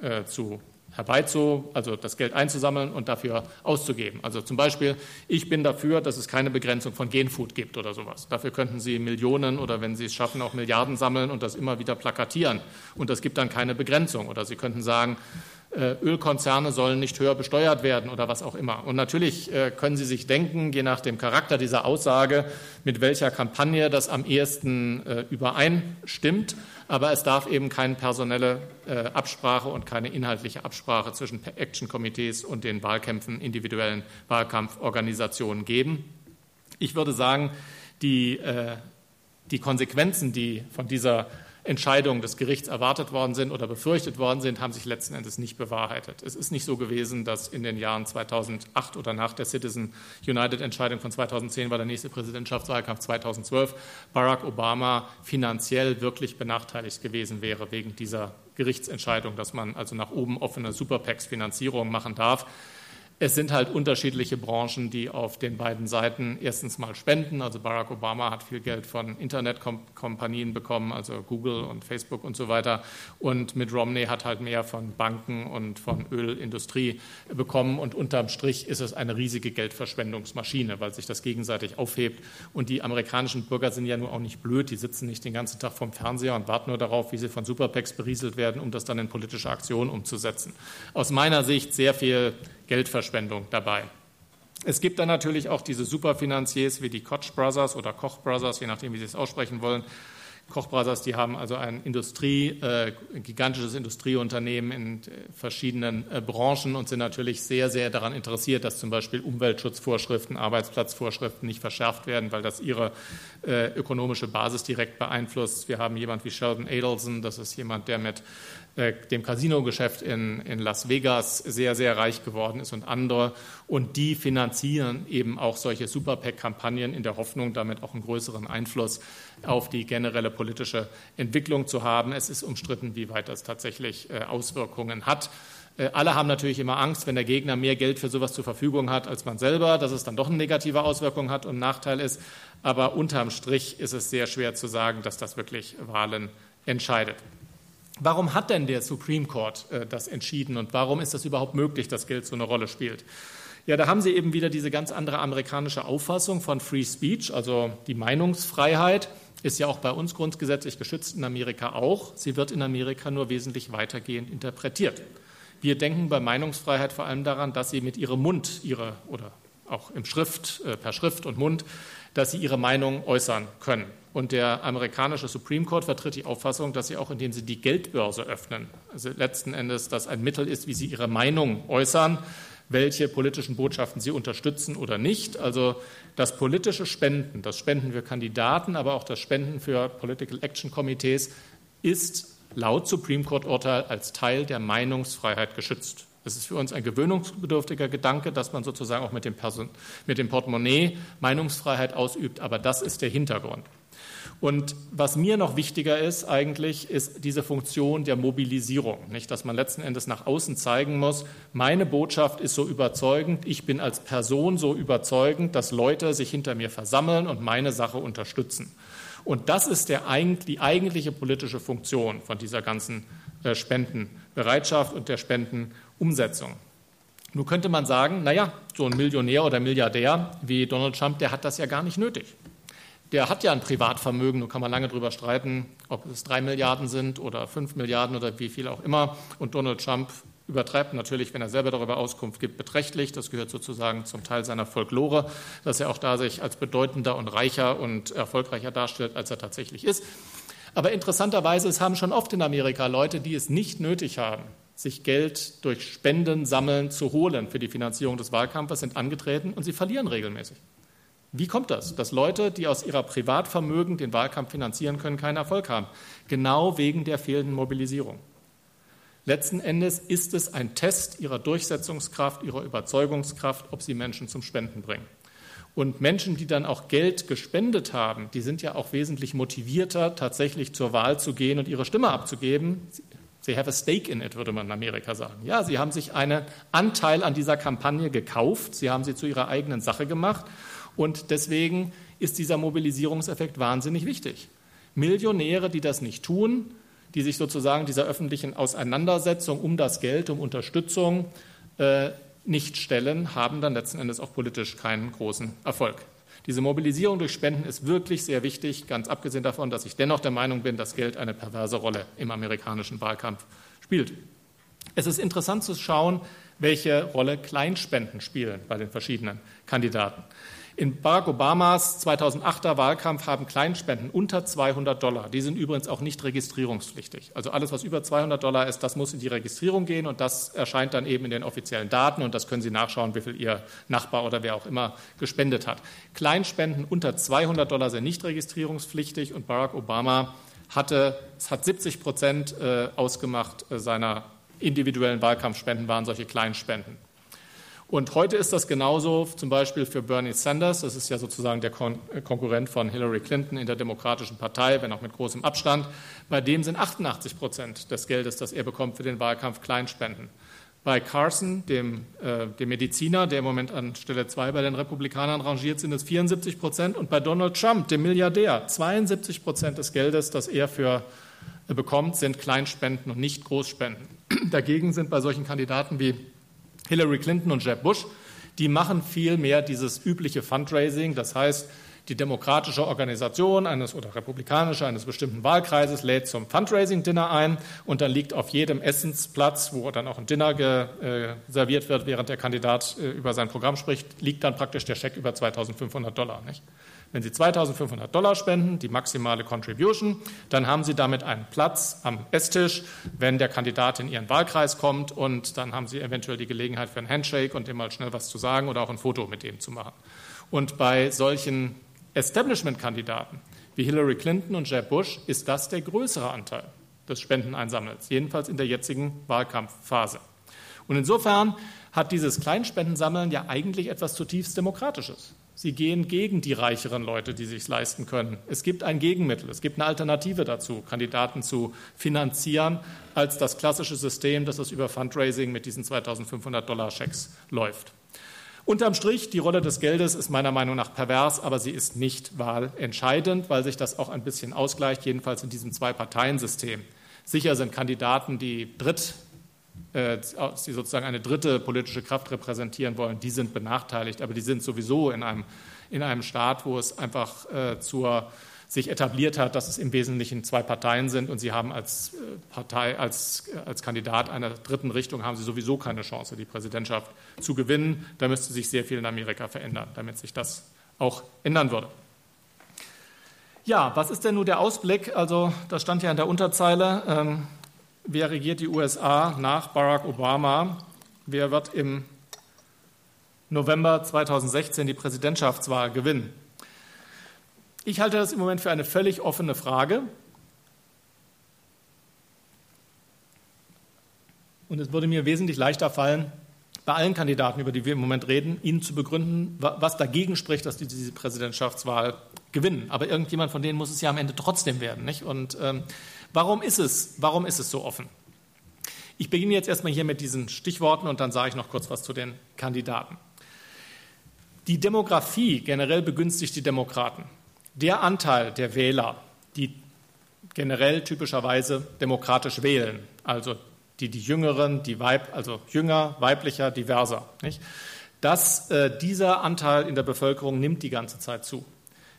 äh, zu herbeizu, also das Geld einzusammeln und dafür auszugeben. Also zum Beispiel, ich bin dafür, dass es keine Begrenzung von Genfood gibt oder sowas. Dafür könnten Sie Millionen oder wenn Sie es schaffen, auch Milliarden sammeln und das immer wieder plakatieren. Und das gibt dann keine Begrenzung. Oder Sie könnten sagen, Ölkonzerne sollen nicht höher besteuert werden oder was auch immer. Und natürlich äh, können Sie sich denken, je nach dem Charakter dieser Aussage, mit welcher Kampagne das am ehesten äh, übereinstimmt. Aber es darf eben keine personelle Absprache und keine inhaltliche Absprache zwischen Action-Komitees und den Wahlkämpfen, individuellen Wahlkampforganisationen geben. Ich würde sagen, die, die Konsequenzen, die von dieser Entscheidungen des Gerichts erwartet worden sind oder befürchtet worden sind, haben sich letzten Endes nicht bewahrheitet. Es ist nicht so gewesen, dass in den Jahren 2008 oder nach der Citizen United Entscheidung von 2010 war der nächste Präsidentschaftswahlkampf 2012 Barack Obama finanziell wirklich benachteiligt gewesen wäre wegen dieser Gerichtsentscheidung, dass man also nach oben offene Superpax-Finanzierung machen darf. Es sind halt unterschiedliche Branchen, die auf den beiden Seiten erstens mal spenden. Also Barack Obama hat viel Geld von Internetkompanien bekommen, also Google und Facebook und so weiter. Und Mitt Romney hat halt mehr von Banken und von Ölindustrie bekommen. Und unterm Strich ist es eine riesige Geldverschwendungsmaschine, weil sich das gegenseitig aufhebt. Und die amerikanischen Bürger sind ja nur auch nicht blöd. Die sitzen nicht den ganzen Tag vorm Fernseher und warten nur darauf, wie sie von Superpacks berieselt werden, um das dann in politische Aktionen umzusetzen. Aus meiner Sicht sehr viel Geldverschwendung dabei. Es gibt dann natürlich auch diese Superfinanziers wie die Koch Brothers oder Koch Brothers, je nachdem, wie Sie es aussprechen wollen. Koch Brothers, die haben also ein Industrie, äh, gigantisches Industrieunternehmen in äh, verschiedenen äh, Branchen und sind natürlich sehr, sehr daran interessiert, dass zum Beispiel Umweltschutzvorschriften, Arbeitsplatzvorschriften nicht verschärft werden, weil das ihre äh, ökonomische Basis direkt beeinflusst. Wir haben jemand wie Sheldon Adelson, das ist jemand, der mit dem Casino-Geschäft in, in Las Vegas sehr, sehr reich geworden ist und andere. Und die finanzieren eben auch solche Super-PAC-Kampagnen in der Hoffnung, damit auch einen größeren Einfluss auf die generelle politische Entwicklung zu haben. Es ist umstritten, wie weit das tatsächlich äh, Auswirkungen hat. Äh, alle haben natürlich immer Angst, wenn der Gegner mehr Geld für sowas zur Verfügung hat als man selber, dass es dann doch eine negative Auswirkung hat und ein Nachteil ist. Aber unterm Strich ist es sehr schwer zu sagen, dass das wirklich Wahlen entscheidet. Warum hat denn der Supreme Court äh, das entschieden und warum ist das überhaupt möglich, dass Geld so eine Rolle spielt? Ja, da haben Sie eben wieder diese ganz andere amerikanische Auffassung von Free Speech, also die Meinungsfreiheit ist ja auch bei uns grundgesetzlich geschützt, in Amerika auch. Sie wird in Amerika nur wesentlich weitergehend interpretiert. Wir denken bei Meinungsfreiheit vor allem daran, dass Sie mit Ihrem Mund Ihre oder auch im Schrift, äh, per Schrift und Mund, dass sie ihre Meinung äußern können. Und der amerikanische Supreme Court vertritt die Auffassung, dass sie auch, indem sie die Geldbörse öffnen, also letzten Endes das ein Mittel ist, wie sie ihre Meinung äußern, welche politischen Botschaften sie unterstützen oder nicht. Also das politische Spenden, das Spenden für Kandidaten, aber auch das Spenden für Political Action Committees ist laut Supreme Court Urteil als Teil der Meinungsfreiheit geschützt. Es ist für uns ein gewöhnungsbedürftiger Gedanke, dass man sozusagen auch mit dem, Person, mit dem Portemonnaie Meinungsfreiheit ausübt, aber das ist der Hintergrund. Und was mir noch wichtiger ist eigentlich, ist diese Funktion der Mobilisierung. Nicht, dass man letzten Endes nach außen zeigen muss, meine Botschaft ist so überzeugend, ich bin als Person so überzeugend, dass Leute sich hinter mir versammeln und meine Sache unterstützen. Und das ist der, die eigentliche politische Funktion von dieser ganzen äh, Spendenbereitschaft und der Spendenumsetzung. Nun könnte man sagen, naja, so ein Millionär oder Milliardär wie Donald Trump, der hat das ja gar nicht nötig der hat ja ein Privatvermögen, da kann man lange darüber streiten, ob es drei Milliarden sind oder fünf Milliarden oder wie viel auch immer. Und Donald Trump übertreibt natürlich, wenn er selber darüber Auskunft gibt, beträchtlich. Das gehört sozusagen zum Teil seiner Folklore, dass er auch da sich als bedeutender und reicher und erfolgreicher darstellt, als er tatsächlich ist. Aber interessanterweise, es haben schon oft in Amerika Leute, die es nicht nötig haben, sich Geld durch Spenden sammeln zu holen für die Finanzierung des Wahlkampfes, sind angetreten und sie verlieren regelmäßig. Wie kommt das, dass Leute, die aus ihrer Privatvermögen den Wahlkampf finanzieren können, keinen Erfolg haben? Genau wegen der fehlenden Mobilisierung. Letzten Endes ist es ein Test ihrer Durchsetzungskraft, ihrer Überzeugungskraft, ob sie Menschen zum Spenden bringen. Und Menschen, die dann auch Geld gespendet haben, die sind ja auch wesentlich motivierter, tatsächlich zur Wahl zu gehen und ihre Stimme abzugeben. Sie have a stake in it, würde man in Amerika sagen. Ja, sie haben sich einen Anteil an dieser Kampagne gekauft, sie haben sie zu ihrer eigenen Sache gemacht und deswegen ist dieser Mobilisierungseffekt wahnsinnig wichtig. Millionäre, die das nicht tun, die sich sozusagen dieser öffentlichen Auseinandersetzung um das Geld, um Unterstützung äh, nicht stellen, haben dann letzten Endes auch politisch keinen großen Erfolg. Diese Mobilisierung durch Spenden ist wirklich sehr wichtig, ganz abgesehen davon, dass ich dennoch der Meinung bin, dass Geld eine perverse Rolle im amerikanischen Wahlkampf spielt. Es ist interessant zu schauen, welche Rolle Kleinspenden spielen bei den verschiedenen Kandidaten. In Barack Obamas 2008er Wahlkampf haben Kleinspenden unter 200 Dollar. Die sind übrigens auch nicht registrierungspflichtig. Also alles, was über 200 Dollar ist, das muss in die Registrierung gehen und das erscheint dann eben in den offiziellen Daten und das können Sie nachschauen, wie viel Ihr Nachbar oder wer auch immer gespendet hat. Kleinspenden unter 200 Dollar sind nicht registrierungspflichtig und Barack Obama hatte, es hat 70 Prozent äh, ausgemacht äh, seiner individuellen Wahlkampfspenden waren solche Kleinspenden. Und heute ist das genauso zum Beispiel für Bernie Sanders. Das ist ja sozusagen der Kon äh, Konkurrent von Hillary Clinton in der Demokratischen Partei, wenn auch mit großem Abstand. Bei dem sind 88 Prozent des Geldes, das er bekommt für den Wahlkampf, Kleinspenden. Bei Carson, dem, äh, dem Mediziner, der im Moment an Stelle zwei bei den Republikanern rangiert, sind es 74 Prozent. Und bei Donald Trump, dem Milliardär, 72 Prozent des Geldes, das er für äh, bekommt, sind Kleinspenden und nicht Großspenden. Dagegen sind bei solchen Kandidaten wie Hillary Clinton und Jeb Bush, die machen viel mehr dieses übliche Fundraising, das heißt, die demokratische Organisation eines oder republikanische eines bestimmten Wahlkreises lädt zum Fundraising-Dinner ein und dann liegt auf jedem Essensplatz, wo dann auch ein Dinner äh, serviert wird, während der Kandidat äh, über sein Programm spricht, liegt dann praktisch der Scheck über 2.500 Dollar. Nicht? Wenn Sie 2.500 Dollar spenden, die maximale Contribution, dann haben Sie damit einen Platz am Esstisch, wenn der Kandidat in Ihren Wahlkreis kommt und dann haben Sie eventuell die Gelegenheit für einen Handshake und dem mal schnell was zu sagen oder auch ein Foto mit dem zu machen. Und bei solchen Establishment-Kandidaten wie Hillary Clinton und Jeb Bush ist das der größere Anteil des Spendeneinsammels, jedenfalls in der jetzigen Wahlkampfphase. Und insofern hat dieses Kleinspendensammeln ja eigentlich etwas zutiefst Demokratisches. Sie gehen gegen die reicheren Leute, die sich leisten können. Es gibt ein Gegenmittel, es gibt eine Alternative dazu, Kandidaten zu finanzieren, als das klassische System, das es über Fundraising mit diesen 2500 Dollar Schecks läuft. Unterm Strich, die Rolle des Geldes ist meiner Meinung nach pervers, aber sie ist nicht wahlentscheidend, weil sich das auch ein bisschen ausgleicht, jedenfalls in diesem Zwei-Parteien-System. Sicher sind Kandidaten, die dritt die sozusagen eine dritte politische Kraft repräsentieren wollen, die sind benachteiligt, aber die sind sowieso in einem, in einem Staat, wo es einfach äh, zur sich etabliert hat, dass es im Wesentlichen zwei Parteien sind und sie haben als äh, Partei, als, äh, als Kandidat einer dritten Richtung haben sie sowieso keine Chance, die Präsidentschaft zu gewinnen. Da müsste sich sehr viel in Amerika verändern, damit sich das auch ändern würde. Ja, was ist denn nun der Ausblick? Also, das stand ja in der Unterzeile. Ähm, wer regiert die USA nach Barack Obama? Wer wird im November 2016 die Präsidentschaftswahl gewinnen? Ich halte das im Moment für eine völlig offene Frage. Und es würde mir wesentlich leichter fallen, bei allen Kandidaten, über die wir im Moment reden, ihnen zu begründen, was dagegen spricht, dass die diese Präsidentschaftswahl gewinnen. Aber irgendjemand von denen muss es ja am Ende trotzdem werden. Nicht? Und ähm, warum, ist es, warum ist es so offen? Ich beginne jetzt erstmal hier mit diesen Stichworten und dann sage ich noch kurz was zu den Kandidaten. Die Demografie generell begünstigt die Demokraten. Der Anteil der Wähler, die generell typischerweise demokratisch wählen, also die, die Jüngeren, die Weib, also jünger, weiblicher, diverser, nicht? dass äh, dieser Anteil in der Bevölkerung nimmt die ganze Zeit zu.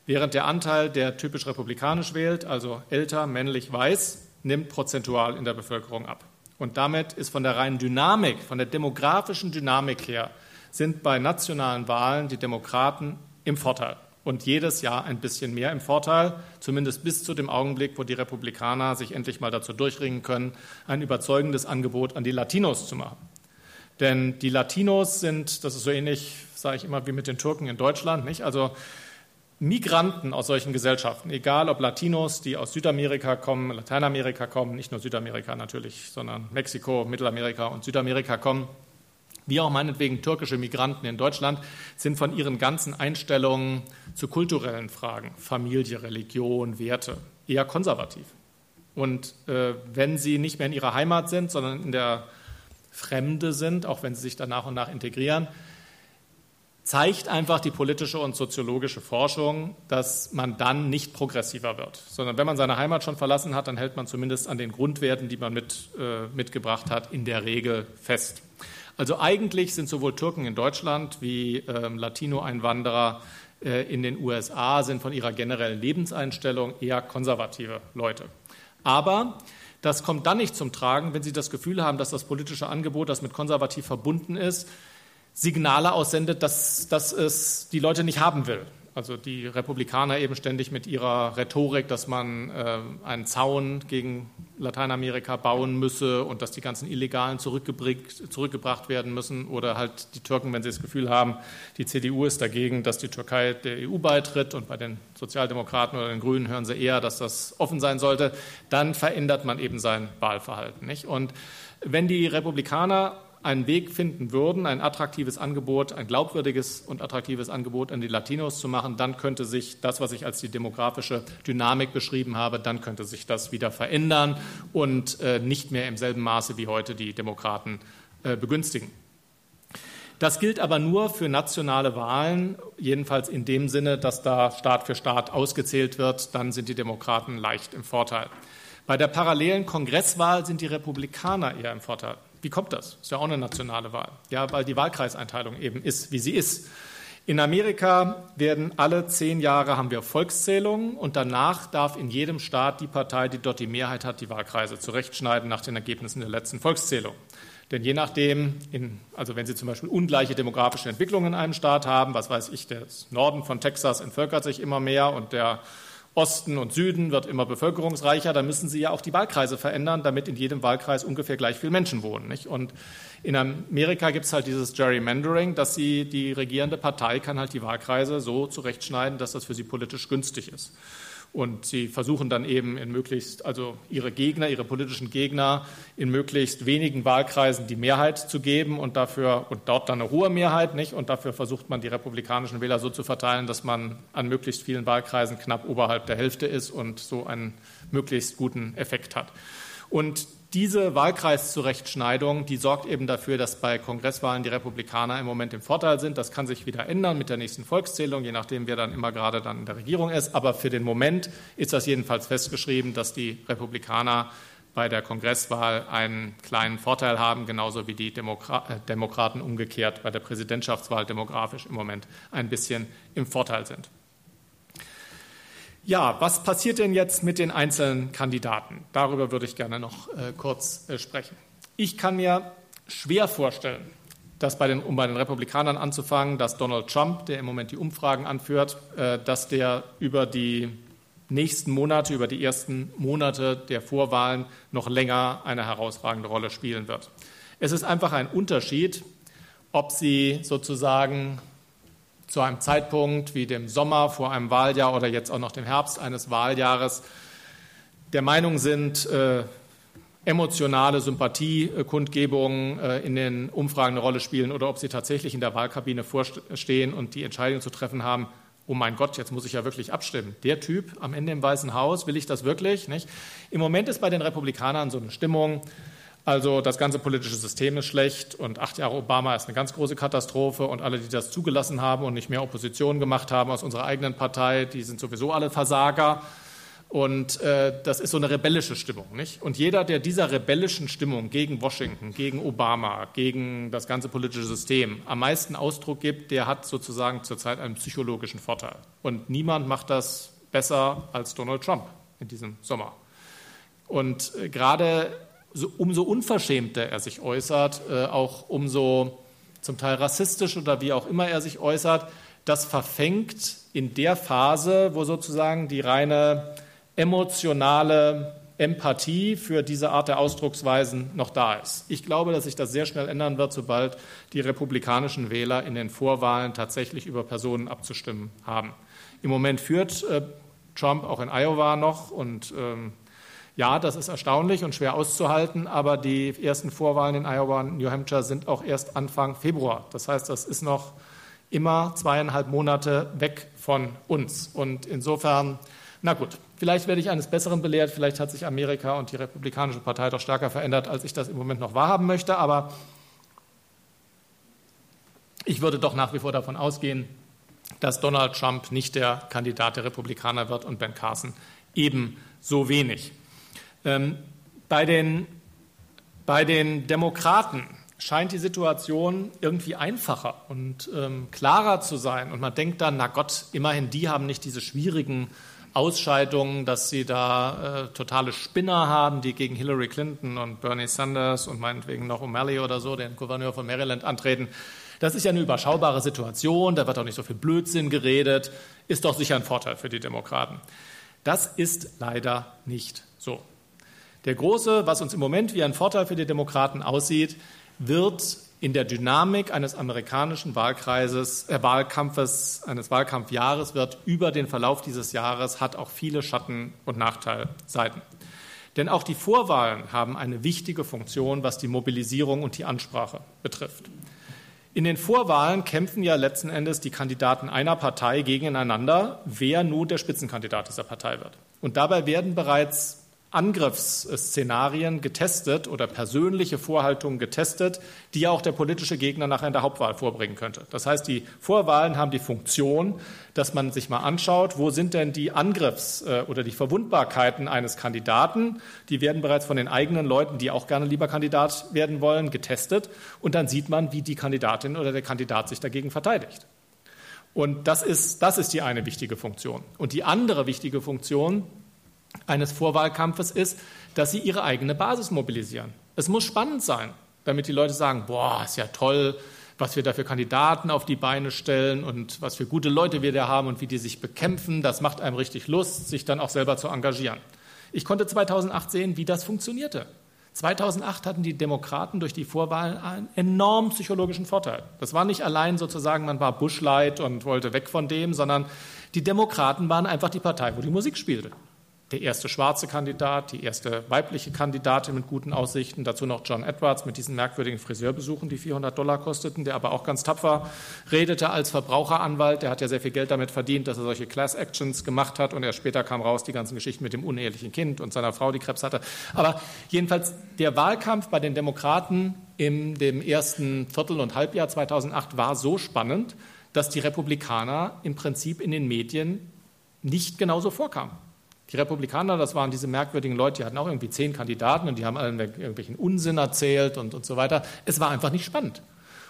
Während der Anteil, der typisch republikanisch wählt, also älter, männlich, weiß, nimmt prozentual in der Bevölkerung ab. Und damit ist von der reinen Dynamik, von der demografischen Dynamik her, sind bei nationalen Wahlen die Demokraten im Vorteil und jedes Jahr ein bisschen mehr im Vorteil, zumindest bis zu dem Augenblick, wo die Republikaner sich endlich mal dazu durchringen können, ein überzeugendes Angebot an die Latinos zu machen. Denn die Latinos sind, das ist so ähnlich, sage ich immer, wie mit den Türken in Deutschland, nicht? Also Migranten aus solchen Gesellschaften, egal ob Latinos, die aus Südamerika kommen, Lateinamerika kommen, nicht nur Südamerika natürlich, sondern Mexiko, Mittelamerika und Südamerika kommen, wie auch meinetwegen türkische Migranten in Deutschland, sind von ihren ganzen Einstellungen zu kulturellen Fragen, Familie, Religion, Werte, eher konservativ. Und äh, wenn sie nicht mehr in ihrer Heimat sind, sondern in der Fremde sind, auch wenn sie sich dann nach und nach integrieren, zeigt einfach die politische und soziologische Forschung, dass man dann nicht progressiver wird, sondern wenn man seine Heimat schon verlassen hat, dann hält man zumindest an den Grundwerten, die man mit, äh, mitgebracht hat, in der Regel fest. Also eigentlich sind sowohl Türken in Deutschland wie ähm, Latino-Einwanderer äh, in den USA sind von ihrer generellen Lebenseinstellung eher konservative Leute. Aber das kommt dann nicht zum Tragen, wenn sie das Gefühl haben, dass das politische Angebot, das mit konservativ verbunden ist, Signale aussendet, dass, dass es die Leute nicht haben will. Also die Republikaner eben ständig mit ihrer Rhetorik, dass man äh, einen Zaun gegen Lateinamerika bauen müsse und dass die ganzen Illegalen zurückgebracht werden müssen. Oder halt die Türken, wenn sie das Gefühl haben, die CDU ist dagegen, dass die Türkei der EU beitritt. Und bei den Sozialdemokraten oder den Grünen hören sie eher, dass das offen sein sollte. Dann verändert man eben sein Wahlverhalten. Nicht? Und wenn die Republikaner einen Weg finden würden, ein attraktives Angebot, ein glaubwürdiges und attraktives Angebot an die Latinos zu machen, dann könnte sich das, was ich als die demografische Dynamik beschrieben habe, dann könnte sich das wieder verändern und äh, nicht mehr im selben Maße wie heute die Demokraten äh, begünstigen. Das gilt aber nur für nationale Wahlen, jedenfalls in dem Sinne, dass da Staat für Staat ausgezählt wird, dann sind die Demokraten leicht im Vorteil. Bei der parallelen Kongresswahl sind die Republikaner eher im Vorteil. Wie kommt das? Ist ja auch eine nationale Wahl. Ja, weil die Wahlkreiseinteilung eben ist, wie sie ist. In Amerika werden alle zehn Jahre haben wir Volkszählungen und danach darf in jedem Staat die Partei, die dort die Mehrheit hat, die Wahlkreise zurechtschneiden nach den Ergebnissen der letzten Volkszählung. Denn je nachdem, in, also wenn Sie zum Beispiel ungleiche demografische Entwicklungen in einem Staat haben, was weiß ich, der Norden von Texas entvölkert sich immer mehr und der Osten und Süden wird immer bevölkerungsreicher, dann müssen Sie ja auch die Wahlkreise verändern, damit in jedem Wahlkreis ungefähr gleich viele Menschen wohnen. Nicht? Und in Amerika gibt es halt dieses Gerrymandering, dass sie, die regierende Partei kann halt die Wahlkreise so zurechtschneiden, dass das für sie politisch günstig ist. Und sie versuchen dann eben in möglichst, also ihre Gegner, ihre politischen Gegner in möglichst wenigen Wahlkreisen die Mehrheit zu geben und dafür, und dort dann eine hohe Mehrheit, nicht? Und dafür versucht man die republikanischen Wähler so zu verteilen, dass man an möglichst vielen Wahlkreisen knapp oberhalb der Hälfte ist und so einen möglichst guten Effekt hat. Und diese Wahlkreiszurechtschneidung, die sorgt eben dafür, dass bei Kongresswahlen die Republikaner im Moment im Vorteil sind. Das kann sich wieder ändern mit der nächsten Volkszählung, je nachdem, wer dann immer gerade dann in der Regierung ist. Aber für den Moment ist das jedenfalls festgeschrieben, dass die Republikaner bei der Kongresswahl einen kleinen Vorteil haben, genauso wie die Demokra äh, Demokraten umgekehrt bei der Präsidentschaftswahl demografisch im Moment ein bisschen im Vorteil sind. Ja, was passiert denn jetzt mit den einzelnen Kandidaten? Darüber würde ich gerne noch äh, kurz äh, sprechen. Ich kann mir schwer vorstellen, dass bei den, um bei den Republikanern anzufangen, dass Donald Trump, der im Moment die Umfragen anführt, äh, dass der über die nächsten Monate, über die ersten Monate der Vorwahlen noch länger eine herausragende Rolle spielen wird. Es ist einfach ein Unterschied, ob sie sozusagen zu einem Zeitpunkt wie dem Sommer vor einem Wahljahr oder jetzt auch noch dem Herbst eines Wahljahres der Meinung sind, äh, emotionale Sympathiekundgebungen äh, in den Umfragen eine Rolle spielen oder ob sie tatsächlich in der Wahlkabine vorstehen und die Entscheidung zu treffen haben, oh mein Gott, jetzt muss ich ja wirklich abstimmen. Der Typ am Ende im Weißen Haus, will ich das wirklich? Nicht? Im Moment ist bei den Republikanern so eine Stimmung, also das ganze politische System ist schlecht und acht Jahre Obama ist eine ganz große Katastrophe und alle, die das zugelassen haben und nicht mehr Opposition gemacht haben aus unserer eigenen Partei, die sind sowieso alle Versager. Und äh, das ist so eine rebellische Stimmung. Nicht? Und jeder, der dieser rebellischen Stimmung gegen Washington, gegen Obama, gegen das ganze politische System am meisten Ausdruck gibt, der hat sozusagen zurzeit einen psychologischen Vorteil. Und niemand macht das besser als Donald Trump in diesem Sommer. Und äh, gerade so, umso unverschämter er sich äußert, äh, auch umso zum Teil rassistisch oder wie auch immer er sich äußert, das verfängt in der Phase, wo sozusagen die reine emotionale Empathie für diese Art der Ausdrucksweisen noch da ist. Ich glaube, dass sich das sehr schnell ändern wird, sobald die republikanischen Wähler in den Vorwahlen tatsächlich über Personen abzustimmen haben. Im Moment führt äh, Trump auch in Iowa noch und ähm, ja, das ist erstaunlich und schwer auszuhalten, aber die ersten Vorwahlen in Iowa und New Hampshire sind auch erst Anfang Februar. Das heißt, das ist noch immer zweieinhalb Monate weg von uns. Und insofern, na gut, vielleicht werde ich eines Besseren belehrt, vielleicht hat sich Amerika und die Republikanische Partei doch stärker verändert, als ich das im Moment noch wahrhaben möchte, aber ich würde doch nach wie vor davon ausgehen, dass Donald Trump nicht der Kandidat der Republikaner wird und Ben Carson ebenso wenig. Ähm, bei, den, bei den Demokraten scheint die Situation irgendwie einfacher und ähm, klarer zu sein. Und man denkt dann, na Gott, immerhin, die haben nicht diese schwierigen Ausscheidungen, dass sie da äh, totale Spinner haben, die gegen Hillary Clinton und Bernie Sanders und meinetwegen noch O'Malley oder so, den Gouverneur von Maryland, antreten. Das ist ja eine überschaubare Situation, da wird auch nicht so viel Blödsinn geredet, ist doch sicher ein Vorteil für die Demokraten. Das ist leider nicht so. Der große, was uns im Moment wie ein Vorteil für die Demokraten aussieht, wird in der Dynamik eines amerikanischen Wahlkreises, äh, Wahlkampfes, eines Wahlkampfjahres wird über den Verlauf dieses Jahres hat auch viele Schatten- und Nachteilseiten. Denn auch die Vorwahlen haben eine wichtige Funktion, was die Mobilisierung und die Ansprache betrifft. In den Vorwahlen kämpfen ja letzten Endes die Kandidaten einer Partei gegeneinander, wer nun der Spitzenkandidat dieser Partei wird. Und dabei werden bereits Angriffsszenarien getestet oder persönliche Vorhaltungen getestet, die auch der politische Gegner nachher in der Hauptwahl vorbringen könnte. Das heißt, die Vorwahlen haben die Funktion, dass man sich mal anschaut, wo sind denn die Angriffs- äh, oder die Verwundbarkeiten eines Kandidaten. Die werden bereits von den eigenen Leuten, die auch gerne lieber Kandidat werden wollen, getestet. Und dann sieht man, wie die Kandidatin oder der Kandidat sich dagegen verteidigt. Und das ist, das ist die eine wichtige Funktion. Und die andere wichtige Funktion eines Vorwahlkampfes ist, dass sie ihre eigene Basis mobilisieren. Es muss spannend sein, damit die Leute sagen, boah, ist ja toll, was wir da für Kandidaten auf die Beine stellen und was für gute Leute wir da haben und wie die sich bekämpfen. Das macht einem richtig Lust, sich dann auch selber zu engagieren. Ich konnte 2008 sehen, wie das funktionierte. 2008 hatten die Demokraten durch die Vorwahl einen enormen psychologischen Vorteil. Das war nicht allein sozusagen, man war Bushlight und wollte weg von dem, sondern die Demokraten waren einfach die Partei, wo die Musik spielte der erste schwarze Kandidat, die erste weibliche Kandidatin mit guten Aussichten, dazu noch John Edwards mit diesen merkwürdigen Friseurbesuchen, die 400 Dollar kosteten, der aber auch ganz tapfer redete als Verbraucheranwalt. Der hat ja sehr viel Geld damit verdient, dass er solche Class Actions gemacht hat und erst später kam raus die ganzen Geschichten mit dem unehelichen Kind und seiner Frau, die Krebs hatte. Aber jedenfalls der Wahlkampf bei den Demokraten in dem ersten Viertel- und Halbjahr 2008 war so spannend, dass die Republikaner im Prinzip in den Medien nicht genauso vorkamen. Die Republikaner, das waren diese merkwürdigen Leute, die hatten auch irgendwie zehn Kandidaten und die haben allen irgendwelchen Unsinn erzählt und, und so weiter. Es war einfach nicht spannend.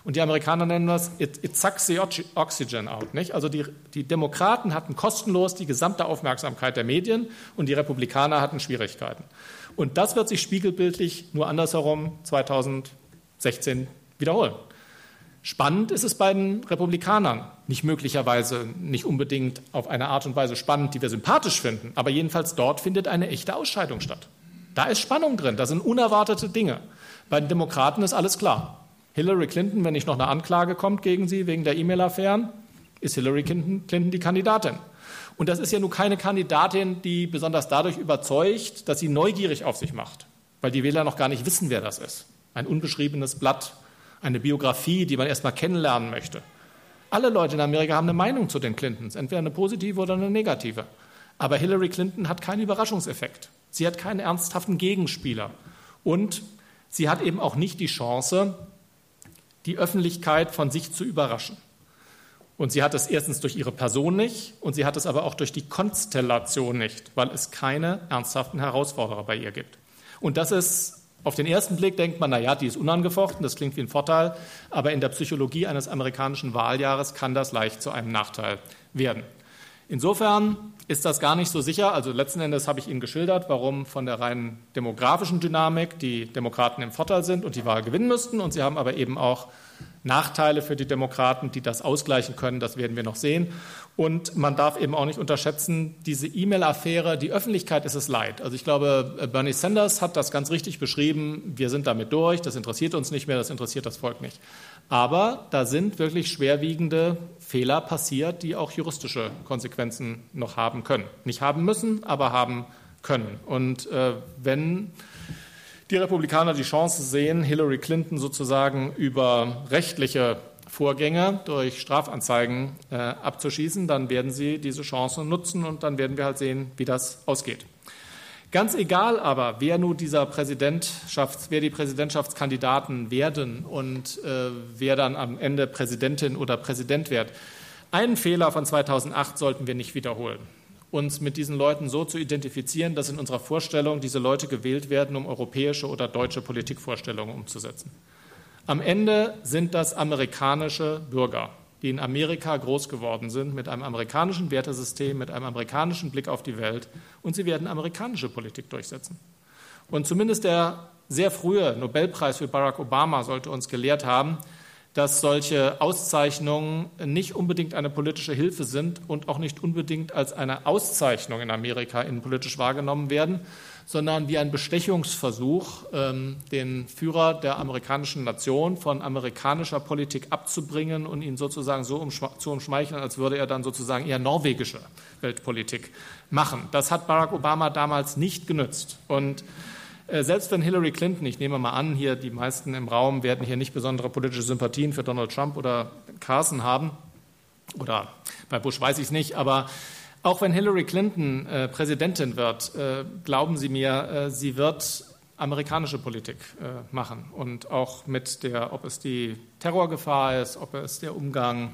Und die Amerikaner nennen das, it, it sucks the oxygen out. Nicht? Also die, die Demokraten hatten kostenlos die gesamte Aufmerksamkeit der Medien und die Republikaner hatten Schwierigkeiten. Und das wird sich spiegelbildlich nur andersherum 2016 wiederholen. Spannend ist es bei den Republikanern. Nicht möglicherweise, nicht unbedingt auf eine Art und Weise spannend, die wir sympathisch finden, aber jedenfalls dort findet eine echte Ausscheidung statt. Da ist Spannung drin, da sind unerwartete Dinge. Bei den Demokraten ist alles klar. Hillary Clinton, wenn nicht noch eine Anklage kommt gegen sie wegen der E-Mail-Affären, ist Hillary Clinton, die Kandidatin. Und das ist ja nun keine Kandidatin, die besonders dadurch überzeugt, dass sie neugierig auf sich macht, weil die Wähler noch gar nicht wissen, wer das ist. Ein unbeschriebenes Blatt eine Biografie, die man erstmal kennenlernen möchte. Alle Leute in Amerika haben eine Meinung zu den Clintons, entweder eine positive oder eine negative. Aber Hillary Clinton hat keinen Überraschungseffekt. Sie hat keinen ernsthaften Gegenspieler. Und sie hat eben auch nicht die Chance, die Öffentlichkeit von sich zu überraschen. Und sie hat es erstens durch ihre Person nicht und sie hat es aber auch durch die Konstellation nicht, weil es keine ernsthaften Herausforderer bei ihr gibt. Und das ist auf den ersten Blick denkt man, na ja, die ist unangefochten, das klingt wie ein Vorteil, aber in der Psychologie eines amerikanischen Wahljahres kann das leicht zu einem Nachteil werden. Insofern ist das gar nicht so sicher. Also letzten Endes habe ich Ihnen geschildert, warum von der rein demografischen Dynamik die Demokraten im Vorteil sind und die Wahl gewinnen müssten. Und sie haben aber eben auch Nachteile für die Demokraten, die das ausgleichen können. Das werden wir noch sehen. Und man darf eben auch nicht unterschätzen, diese E-Mail-Affäre, die Öffentlichkeit ist es leid. Also ich glaube, Bernie Sanders hat das ganz richtig beschrieben. Wir sind damit durch. Das interessiert uns nicht mehr. Das interessiert das Volk nicht. Aber da sind wirklich schwerwiegende Fehler passiert, die auch juristische Konsequenzen noch haben können. Nicht haben müssen, aber haben können. Und äh, wenn die Republikaner die Chance sehen, Hillary Clinton sozusagen über rechtliche Vorgänge durch Strafanzeigen äh, abzuschießen, dann werden sie diese Chance nutzen und dann werden wir halt sehen, wie das ausgeht. Ganz egal aber, wer nun dieser Präsidentschafts-, wer die Präsidentschaftskandidaten werden und äh, wer dann am Ende Präsidentin oder Präsident wird. Einen Fehler von 2008 sollten wir nicht wiederholen uns mit diesen Leuten so zu identifizieren, dass in unserer Vorstellung diese Leute gewählt werden, um europäische oder deutsche Politikvorstellungen umzusetzen. Am Ende sind das amerikanische Bürger, die in Amerika groß geworden sind, mit einem amerikanischen Wertesystem, mit einem amerikanischen Blick auf die Welt, und sie werden amerikanische Politik durchsetzen. Und zumindest der sehr frühe Nobelpreis für Barack Obama sollte uns gelehrt haben, dass solche Auszeichnungen nicht unbedingt eine politische Hilfe sind und auch nicht unbedingt als eine Auszeichnung in Amerika innenpolitisch wahrgenommen werden, sondern wie ein Bestechungsversuch, ähm, den Führer der amerikanischen Nation von amerikanischer Politik abzubringen und ihn sozusagen so zu umschmeicheln, als würde er dann sozusagen eher norwegische Weltpolitik machen. Das hat Barack Obama damals nicht genützt. Und äh, selbst wenn Hillary Clinton, ich nehme mal an, hier die meisten im Raum werden hier nicht besondere politische Sympathien für Donald Trump oder Carson haben, oder bei Bush weiß ich es nicht, aber auch wenn Hillary Clinton äh, Präsidentin wird, äh, glauben Sie mir, äh, sie wird amerikanische Politik äh, machen und auch mit der, ob es die Terrorgefahr ist, ob es der Umgang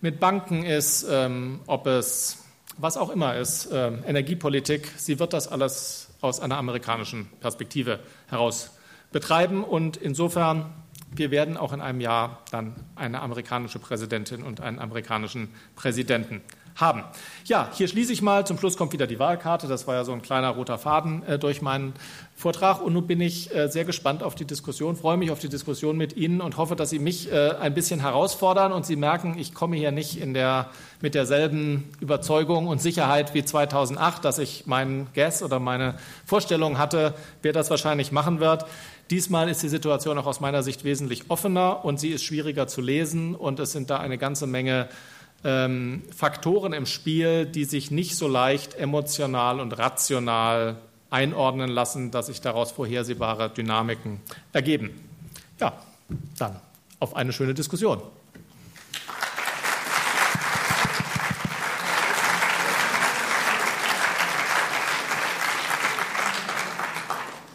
mit Banken ist, ähm, ob es was auch immer ist, ähm, Energiepolitik, sie wird das alles aus einer amerikanischen Perspektive heraus betreiben. Und insofern, wir werden auch in einem Jahr dann eine amerikanische Präsidentin und einen amerikanischen Präsidenten haben. Ja, hier schließe ich mal. Zum Schluss kommt wieder die Wahlkarte. Das war ja so ein kleiner roter Faden äh, durch meinen Vortrag. Und nun bin ich äh, sehr gespannt auf die Diskussion, freue mich auf die Diskussion mit Ihnen und hoffe, dass Sie mich äh, ein bisschen herausfordern und Sie merken, ich komme hier nicht in der, mit derselben Überzeugung und Sicherheit wie 2008, dass ich meinen Guess oder meine Vorstellung hatte, wer das wahrscheinlich machen wird. Diesmal ist die Situation auch aus meiner Sicht wesentlich offener und sie ist schwieriger zu lesen und es sind da eine ganze Menge ähm, Faktoren im Spiel, die sich nicht so leicht emotional und rational einordnen lassen, dass sich daraus vorhersehbare Dynamiken ergeben. Ja, dann auf eine schöne Diskussion.